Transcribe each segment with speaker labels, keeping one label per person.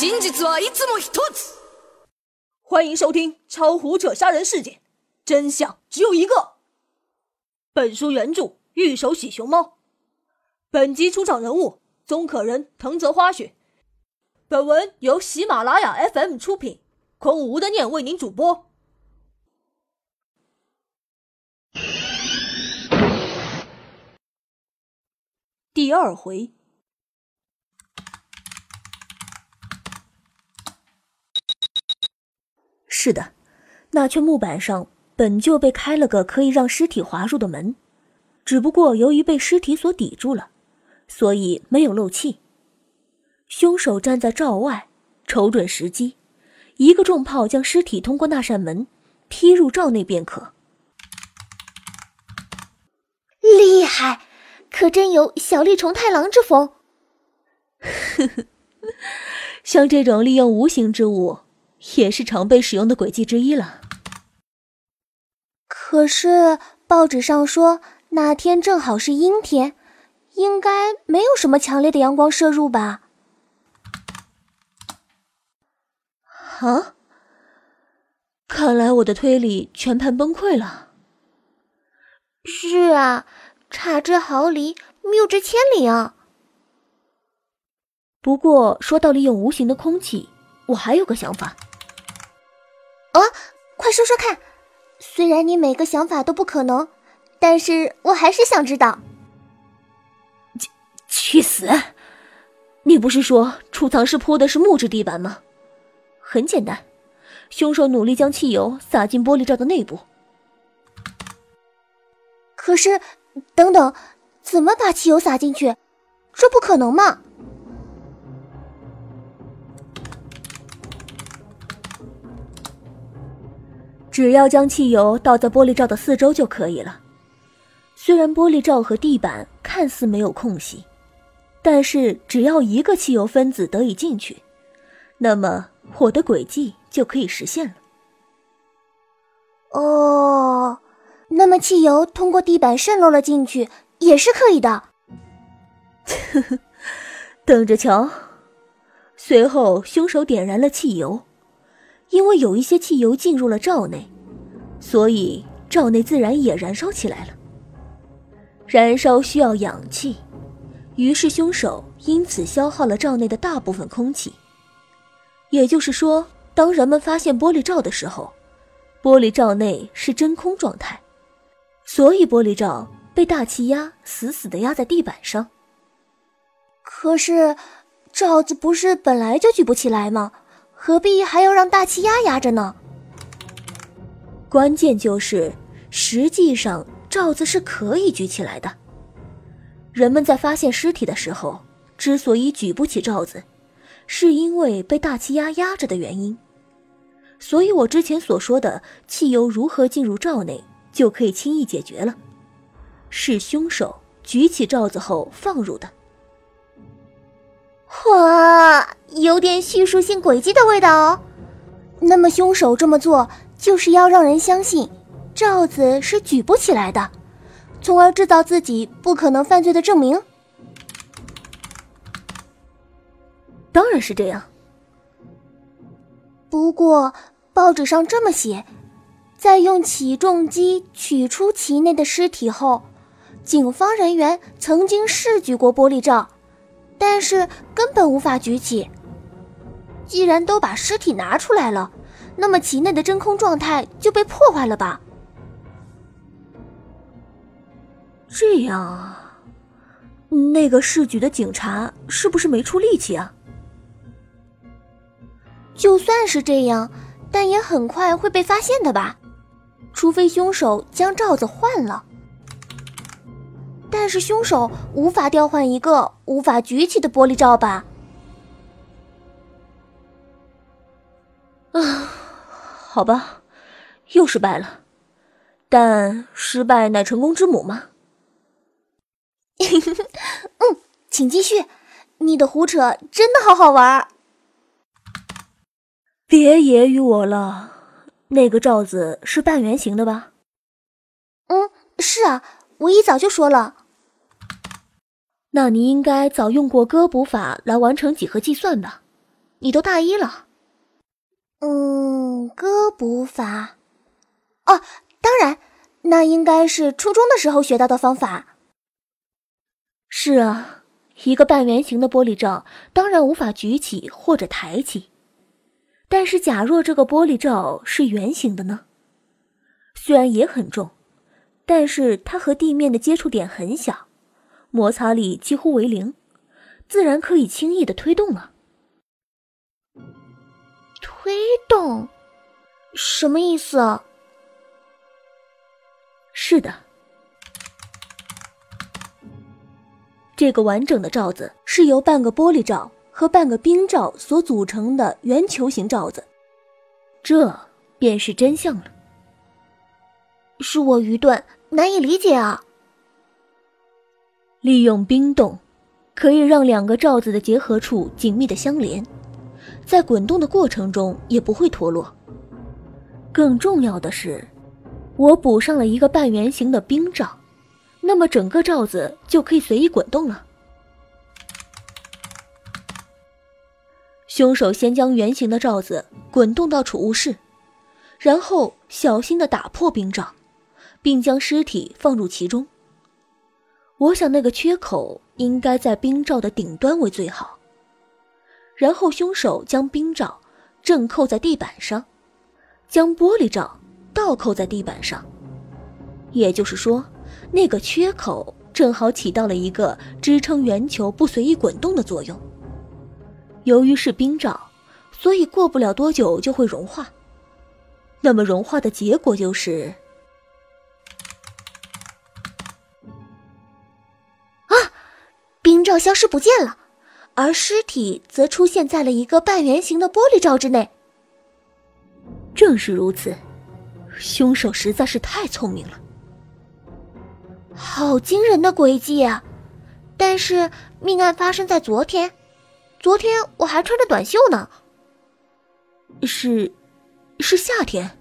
Speaker 1: 真実はいつも一つ。
Speaker 2: 欢迎收听《超胡扯杀人事件》，真相只有一个。本书原著玉手洗熊猫，本集出场人物宗可人、藤泽花雪。本文由喜马拉雅 FM 出品，空无的念为您主播。第二回。 是的，那圈木板上本就被开了个可以让尸体滑入的门，只不过由于被尸体所抵住了，所以没有漏气。凶手站在罩外，瞅准时机，一个重炮将尸体通过那扇门踢入罩内便可。
Speaker 3: 厉害，可真有小栗虫太郎之风。
Speaker 2: 呵呵，像这种利用无形之物。也是常被使用的诡计之一了。
Speaker 3: 可是报纸上说那天正好是阴天，应该没有什么强烈的阳光射入吧？
Speaker 2: 啊！看来我的推理全盘崩溃了。
Speaker 3: 是啊，差之毫厘，谬之千里啊！
Speaker 2: 不过说到利用无形的空气，我还有个想法。
Speaker 3: 哦，快说说看！虽然你每个想法都不可能，但是我还是想知道。
Speaker 2: 去去死！你不是说储藏室铺的是木质地板吗？很简单，凶手努力将汽油洒进玻璃罩的内部。
Speaker 3: 可是，等等，怎么把汽油洒进去？这不可能嘛！
Speaker 2: 只要将汽油倒在玻璃罩的四周就可以了。虽然玻璃罩和地板看似没有空隙，但是只要一个汽油分子得以进去，那么我的诡计就可以实现了。
Speaker 3: 哦，那么汽油通过地板渗漏了进去也是可以的。
Speaker 2: 等着瞧。随后，凶手点燃了汽油。因为有一些汽油进入了罩内，所以罩内自然也燃烧起来了。燃烧需要氧气，于是凶手因此消耗了罩内的大部分空气。也就是说，当人们发现玻璃罩的时候，玻璃罩内是真空状态，所以玻璃罩被大气压死死的压在地板上。
Speaker 3: 可是，罩子不是本来就举不起来吗？何必还要让大气压压着呢？
Speaker 2: 关键就是，实际上罩子是可以举起来的。人们在发现尸体的时候，之所以举不起罩子，是因为被大气压压着的原因。所以我之前所说的汽油如何进入罩内，就可以轻易解决了。是凶手举起罩子后放入的。
Speaker 3: 哇，有点叙述性诡计的味道哦。那么凶手这么做就是要让人相信罩子是举不起来的，从而制造自己不可能犯罪的证明。
Speaker 2: 当然是这样。
Speaker 3: 不过报纸上这么写，在用起重机取出其内的尸体后，警方人员曾经试举过玻璃罩。但是根本无法举起。既然都把尸体拿出来了，那么其内的真空状态就被破坏了吧？
Speaker 2: 这样啊，那个市局的警察是不是没出力气啊？
Speaker 3: 就算是这样，但也很快会被发现的吧？除非凶手将罩子换了。但是凶手无法调换一个无法举起的玻璃罩吧？
Speaker 2: 啊，好吧，又失败了。但失败乃成功之母吗？
Speaker 3: 嗯，请继续。你的胡扯真的好好玩。
Speaker 2: 别揶揄我了。那个罩子是半圆形的吧？
Speaker 3: 嗯，是啊，我一早就说了。
Speaker 2: 那你应该早用过割补法来完成几何计算吧？
Speaker 3: 你都大一了。嗯，割补法。哦，当然，那应该是初中的时候学到的方法。
Speaker 2: 是啊，一个半圆形的玻璃罩当然无法举起或者抬起。但是，假若这个玻璃罩是圆形的呢？虽然也很重，但是它和地面的接触点很小，摩擦力几乎为零，自然可以轻易的推动了。
Speaker 3: 推动？什么意思？
Speaker 2: 是的，这个完整的罩子是由半个玻璃罩。和半个冰罩所组成的圆球形罩子，这便是真相了。
Speaker 3: 是我愚钝，难以理解啊！
Speaker 2: 利用冰冻，可以让两个罩子的结合处紧密的相连，在滚动的过程中也不会脱落。更重要的是，我补上了一个半圆形的冰罩，那么整个罩子就可以随意滚动了。凶手先将圆形的罩子滚动到储物室，然后小心的打破冰罩，并将尸体放入其中。我想那个缺口应该在冰罩的顶端为最好。然后凶手将冰罩正扣在地板上，将玻璃罩倒扣在地板上，也就是说，那个缺口正好起到了一个支撑圆球不随意滚动的作用。由于是冰罩，所以过不了多久就会融化。那么融化的结果就是，
Speaker 3: 啊，冰罩消失不见了，而尸体则出现在了一个半圆形的玻璃罩之内。
Speaker 2: 正是如此，凶手实在是太聪明了，
Speaker 3: 好惊人的诡计啊！但是命案发生在昨天。昨天我还穿着短袖呢。
Speaker 2: 是，是夏天。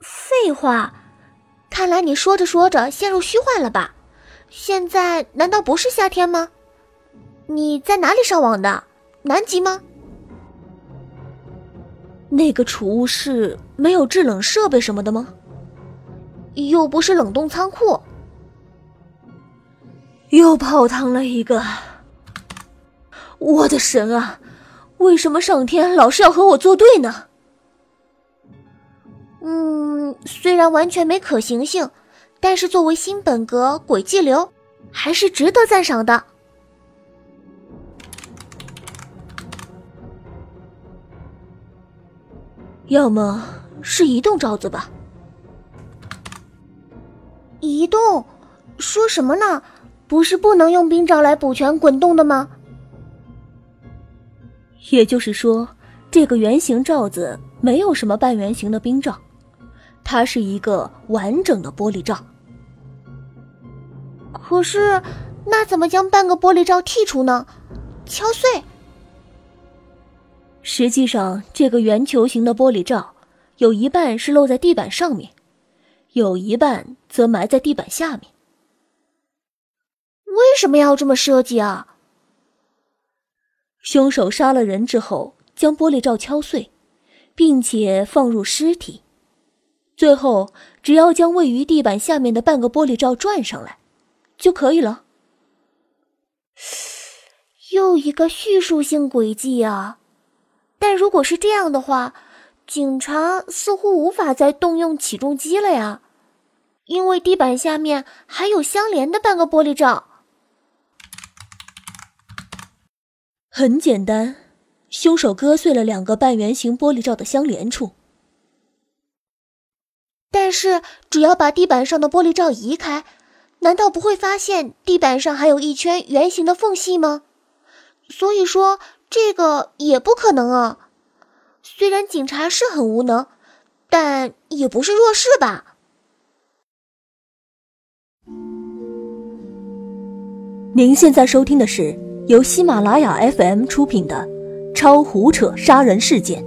Speaker 3: 废话，看来你说着说着陷入虚幻了吧？现在难道不是夏天吗？你在哪里上网的？南极吗？
Speaker 2: 那个储物室没有制冷设备什么的吗？
Speaker 3: 又不是冷冻仓库。
Speaker 2: 又泡汤了一个。我的神啊！为什么上天老是要和我作对呢？
Speaker 3: 嗯，虽然完全没可行性，但是作为新本格诡计流，还是值得赞赏的。
Speaker 2: 要么是移动罩子吧？
Speaker 3: 移动？说什么呢？不是不能用冰罩来补全滚动的吗？
Speaker 2: 也就是说，这个圆形罩子没有什么半圆形的冰罩，它是一个完整的玻璃罩。
Speaker 3: 可是，那怎么将半个玻璃罩剔除呢？敲碎？
Speaker 2: 实际上，这个圆球形的玻璃罩有一半是露在地板上面，有一半则埋在地板下面。
Speaker 3: 为什么要这么设计啊？
Speaker 2: 凶手杀了人之后，将玻璃罩敲碎，并且放入尸体，最后只要将位于地板下面的半个玻璃罩转上来，就可以了。
Speaker 3: 又一个叙述性诡计啊！但如果是这样的话，警察似乎无法再动用起重机了呀，因为地板下面还有相连的半个玻璃罩。
Speaker 2: 很简单，凶手割碎了两个半圆形玻璃罩的相连处。
Speaker 3: 但是，只要把地板上的玻璃罩移开，难道不会发现地板上还有一圈圆形的缝隙吗？所以说，这个也不可能啊。虽然警察是很无能，但也不是弱势吧？
Speaker 2: 您现在收听的是。由喜马拉雅 FM 出品的《超胡扯杀人事件》，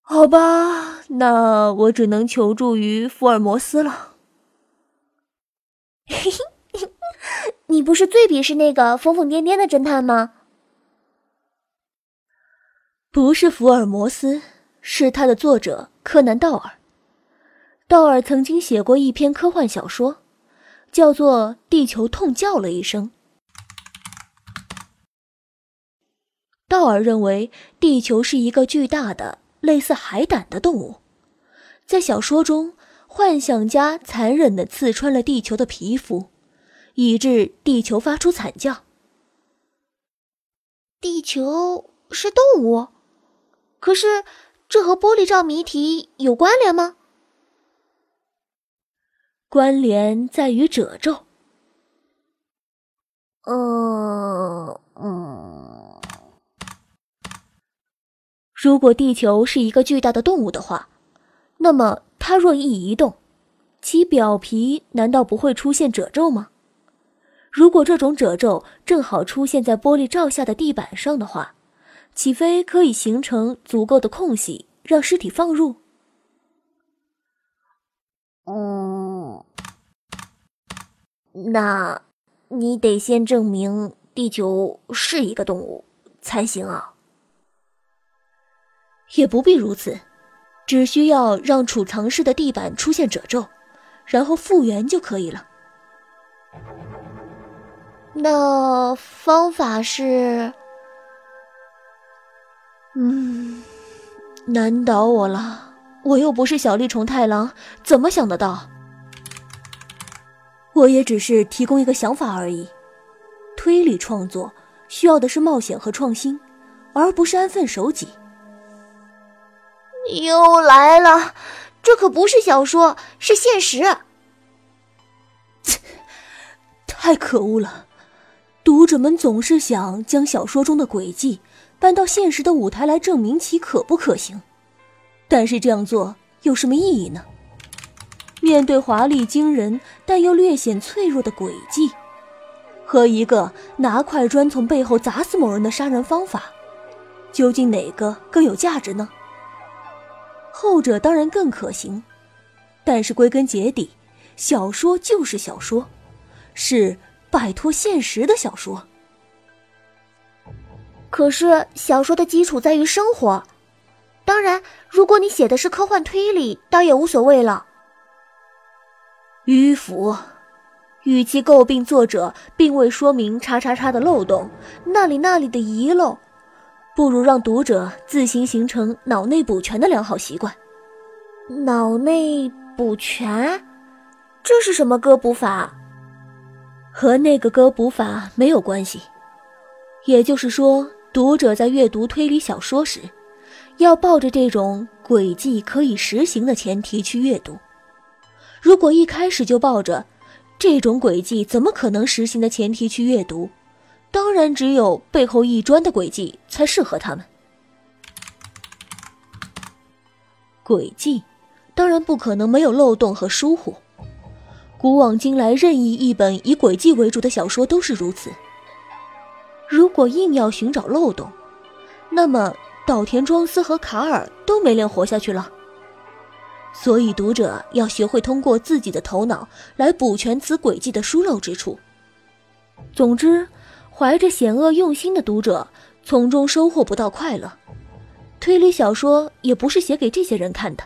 Speaker 3: 好吧，
Speaker 2: 那我只能求助于福尔摩斯了。
Speaker 3: 嘿嘿，你不是最鄙视那个疯疯癫癫的侦探吗？
Speaker 2: 不是福尔摩斯，是他的作者柯南道尔。道尔曾经写过一篇科幻小说，叫做《地球痛叫了一声》。道尔认为地球是一个巨大的、类似海胆的动物。在小说中，幻想家残忍地刺穿了地球的皮肤，以致地球发出惨叫。
Speaker 3: 地球是动物，可是这和玻璃罩谜题有关联吗？
Speaker 2: 关联在于褶皱。
Speaker 3: 嗯嗯，
Speaker 2: 如果地球是一个巨大的动物的话，那么它若一移动，其表皮难道不会出现褶皱吗？如果这种褶皱正好出现在玻璃罩下的地板上的话，岂非可以形成足够的空隙，让尸体放入？
Speaker 3: 嗯，那你得先证明地球是一个动物才行啊。
Speaker 2: 也不必如此，只需要让储藏室的地板出现褶皱，然后复原就可以了。
Speaker 3: 那方法是……
Speaker 2: 嗯，难倒我了。我又不是小栗虫太郎，怎么想得到？我也只是提供一个想法而已。推理创作需要的是冒险和创新，而不是安分守己。
Speaker 3: 又来了，这可不是小说，是现实。
Speaker 2: 太可恶了！读者们总是想将小说中的诡计搬到现实的舞台来证明其可不可行。但是这样做有什么意义呢？面对华丽惊人但又略显脆弱的诡计，和一个拿块砖从背后砸死某人的杀人方法，究竟哪个更有价值呢？后者当然更可行，但是归根结底，小说就是小说，是摆脱现实的小说。
Speaker 3: 可是小说的基础在于生活。当然，如果你写的是科幻推理，倒也无所谓了。
Speaker 2: 迂腐，与其诟病作者并未说明叉叉叉的漏洞，那里那里的遗漏，不如让读者自行形成脑内补全的良好习惯。
Speaker 3: 脑内补全，这是什么歌补法？
Speaker 2: 和那个歌补法没有关系。也就是说，读者在阅读推理小说时。要抱着这种轨迹可以实行的前提去阅读。如果一开始就抱着这种轨迹怎么可能实行的前提去阅读，当然只有背后一砖的诡计才适合他们。诡计当然不可能没有漏洞和疏忽，古往今来任意一本以诡计为主的小说都是如此。如果硬要寻找漏洞，那么。岛田庄司和卡尔都没脸活下去了，所以读者要学会通过自己的头脑来补全此诡计的疏漏之处。总之，怀着险恶用心的读者从中收获不到快乐。推理小说也不是写给这些人看的。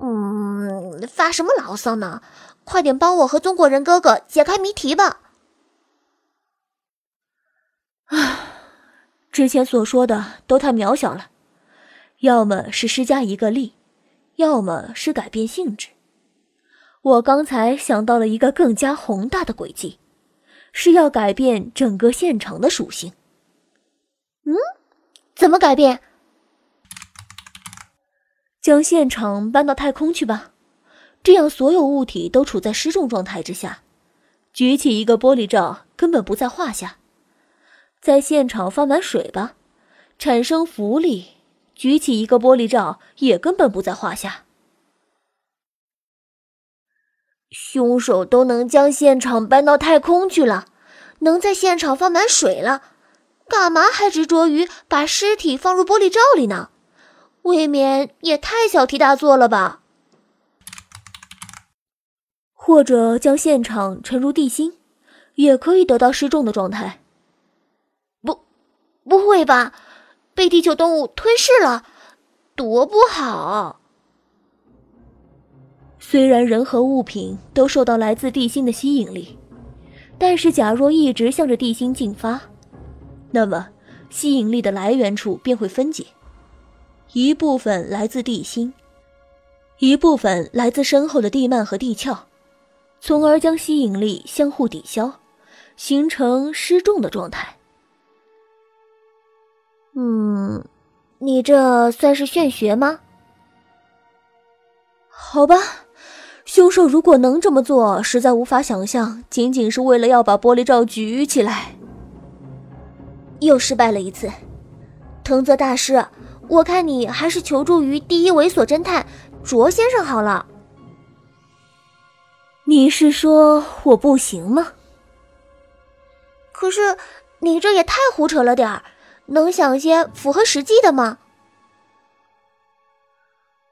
Speaker 3: 嗯，发什么牢骚呢？快点帮我和中国人哥哥解开谜题吧！
Speaker 2: 啊。之前所说的都太渺小了，要么是施加一个力，要么是改变性质。我刚才想到了一个更加宏大的轨迹，是要改变整个现场的属性。
Speaker 3: 嗯，怎么改变？
Speaker 2: 将现场搬到太空去吧，这样所有物体都处在失重状态之下，举起一个玻璃罩根本不在话下。在现场放满水吧，产生浮力，举起一个玻璃罩也根本不在话下。
Speaker 3: 凶手都能将现场搬到太空去了，能在现场放满水了，干嘛还执着于把尸体放入玻璃罩里呢？未免也太小题大做了吧？
Speaker 2: 或者将现场沉入地心，也可以得到失重的状态。
Speaker 3: 不，不会吧？被地球动物吞噬了，多不好！
Speaker 2: 虽然人和物品都受到来自地心的吸引力，但是假若一直向着地心进发，那么吸引力的来源处便会分解，一部分来自地心，一部分来自身后的地幔和地壳。从而将吸引力相互抵消，形成失重的状态。
Speaker 3: 嗯，你这算是玄学吗？
Speaker 2: 好吧，凶手如果能这么做，实在无法想象，仅仅是为了要把玻璃罩举起来，
Speaker 3: 又失败了一次。藤泽大师，我看你还是求助于第一猥琐侦探卓先生好了。
Speaker 2: 你是说我不行吗？
Speaker 3: 可是你这也太胡扯了点儿，能想些符合实际的吗？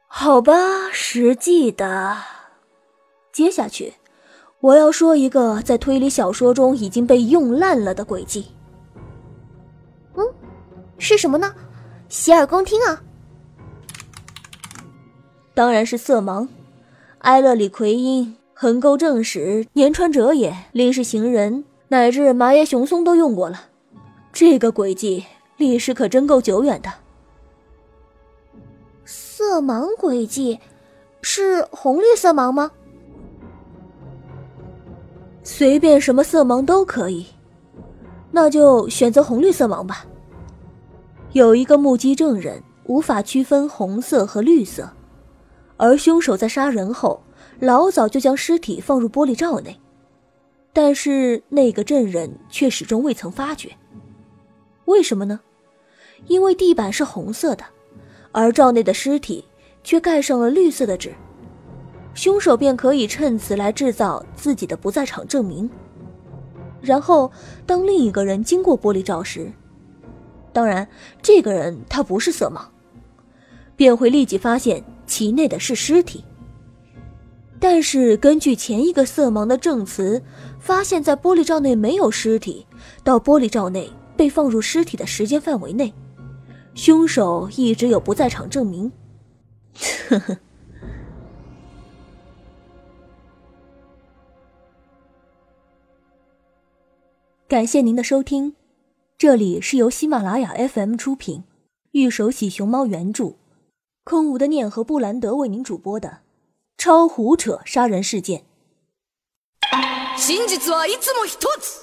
Speaker 2: 好吧，实际的。接下去，我要说一个在推理小说中已经被用烂了的诡计。
Speaker 3: 嗯，是什么呢？洗耳恭听啊！
Speaker 2: 当然是色盲，埃勒里奎因。横沟正史、年川哲也、林氏行人，乃至麻耶雄松都用过了。这个诡计历史可真够久远的。
Speaker 3: 色盲诡计，是红绿色盲吗？
Speaker 2: 随便什么色盲都可以，那就选择红绿色盲吧。有一个目击证人无法区分红色和绿色，而凶手在杀人后。老早就将尸体放入玻璃罩内，但是那个证人却始终未曾发觉。为什么呢？因为地板是红色的，而罩内的尸体却盖上了绿色的纸，凶手便可以趁此来制造自己的不在场证明。然后，当另一个人经过玻璃罩时，当然，这个人他不是色盲，便会立即发现其内的是尸体。但是，根据前一个色盲的证词，发现，在玻璃罩内没有尸体，到玻璃罩内被放入尸体的时间范围内，凶手一直有不在场证明。呵呵。感谢您的收听，这里是由喜马拉雅 FM 出品，玉手洗熊猫原著，空无的念和布兰德为您主播的。超胡扯杀人事件。
Speaker 1: 真実はいつも一つ。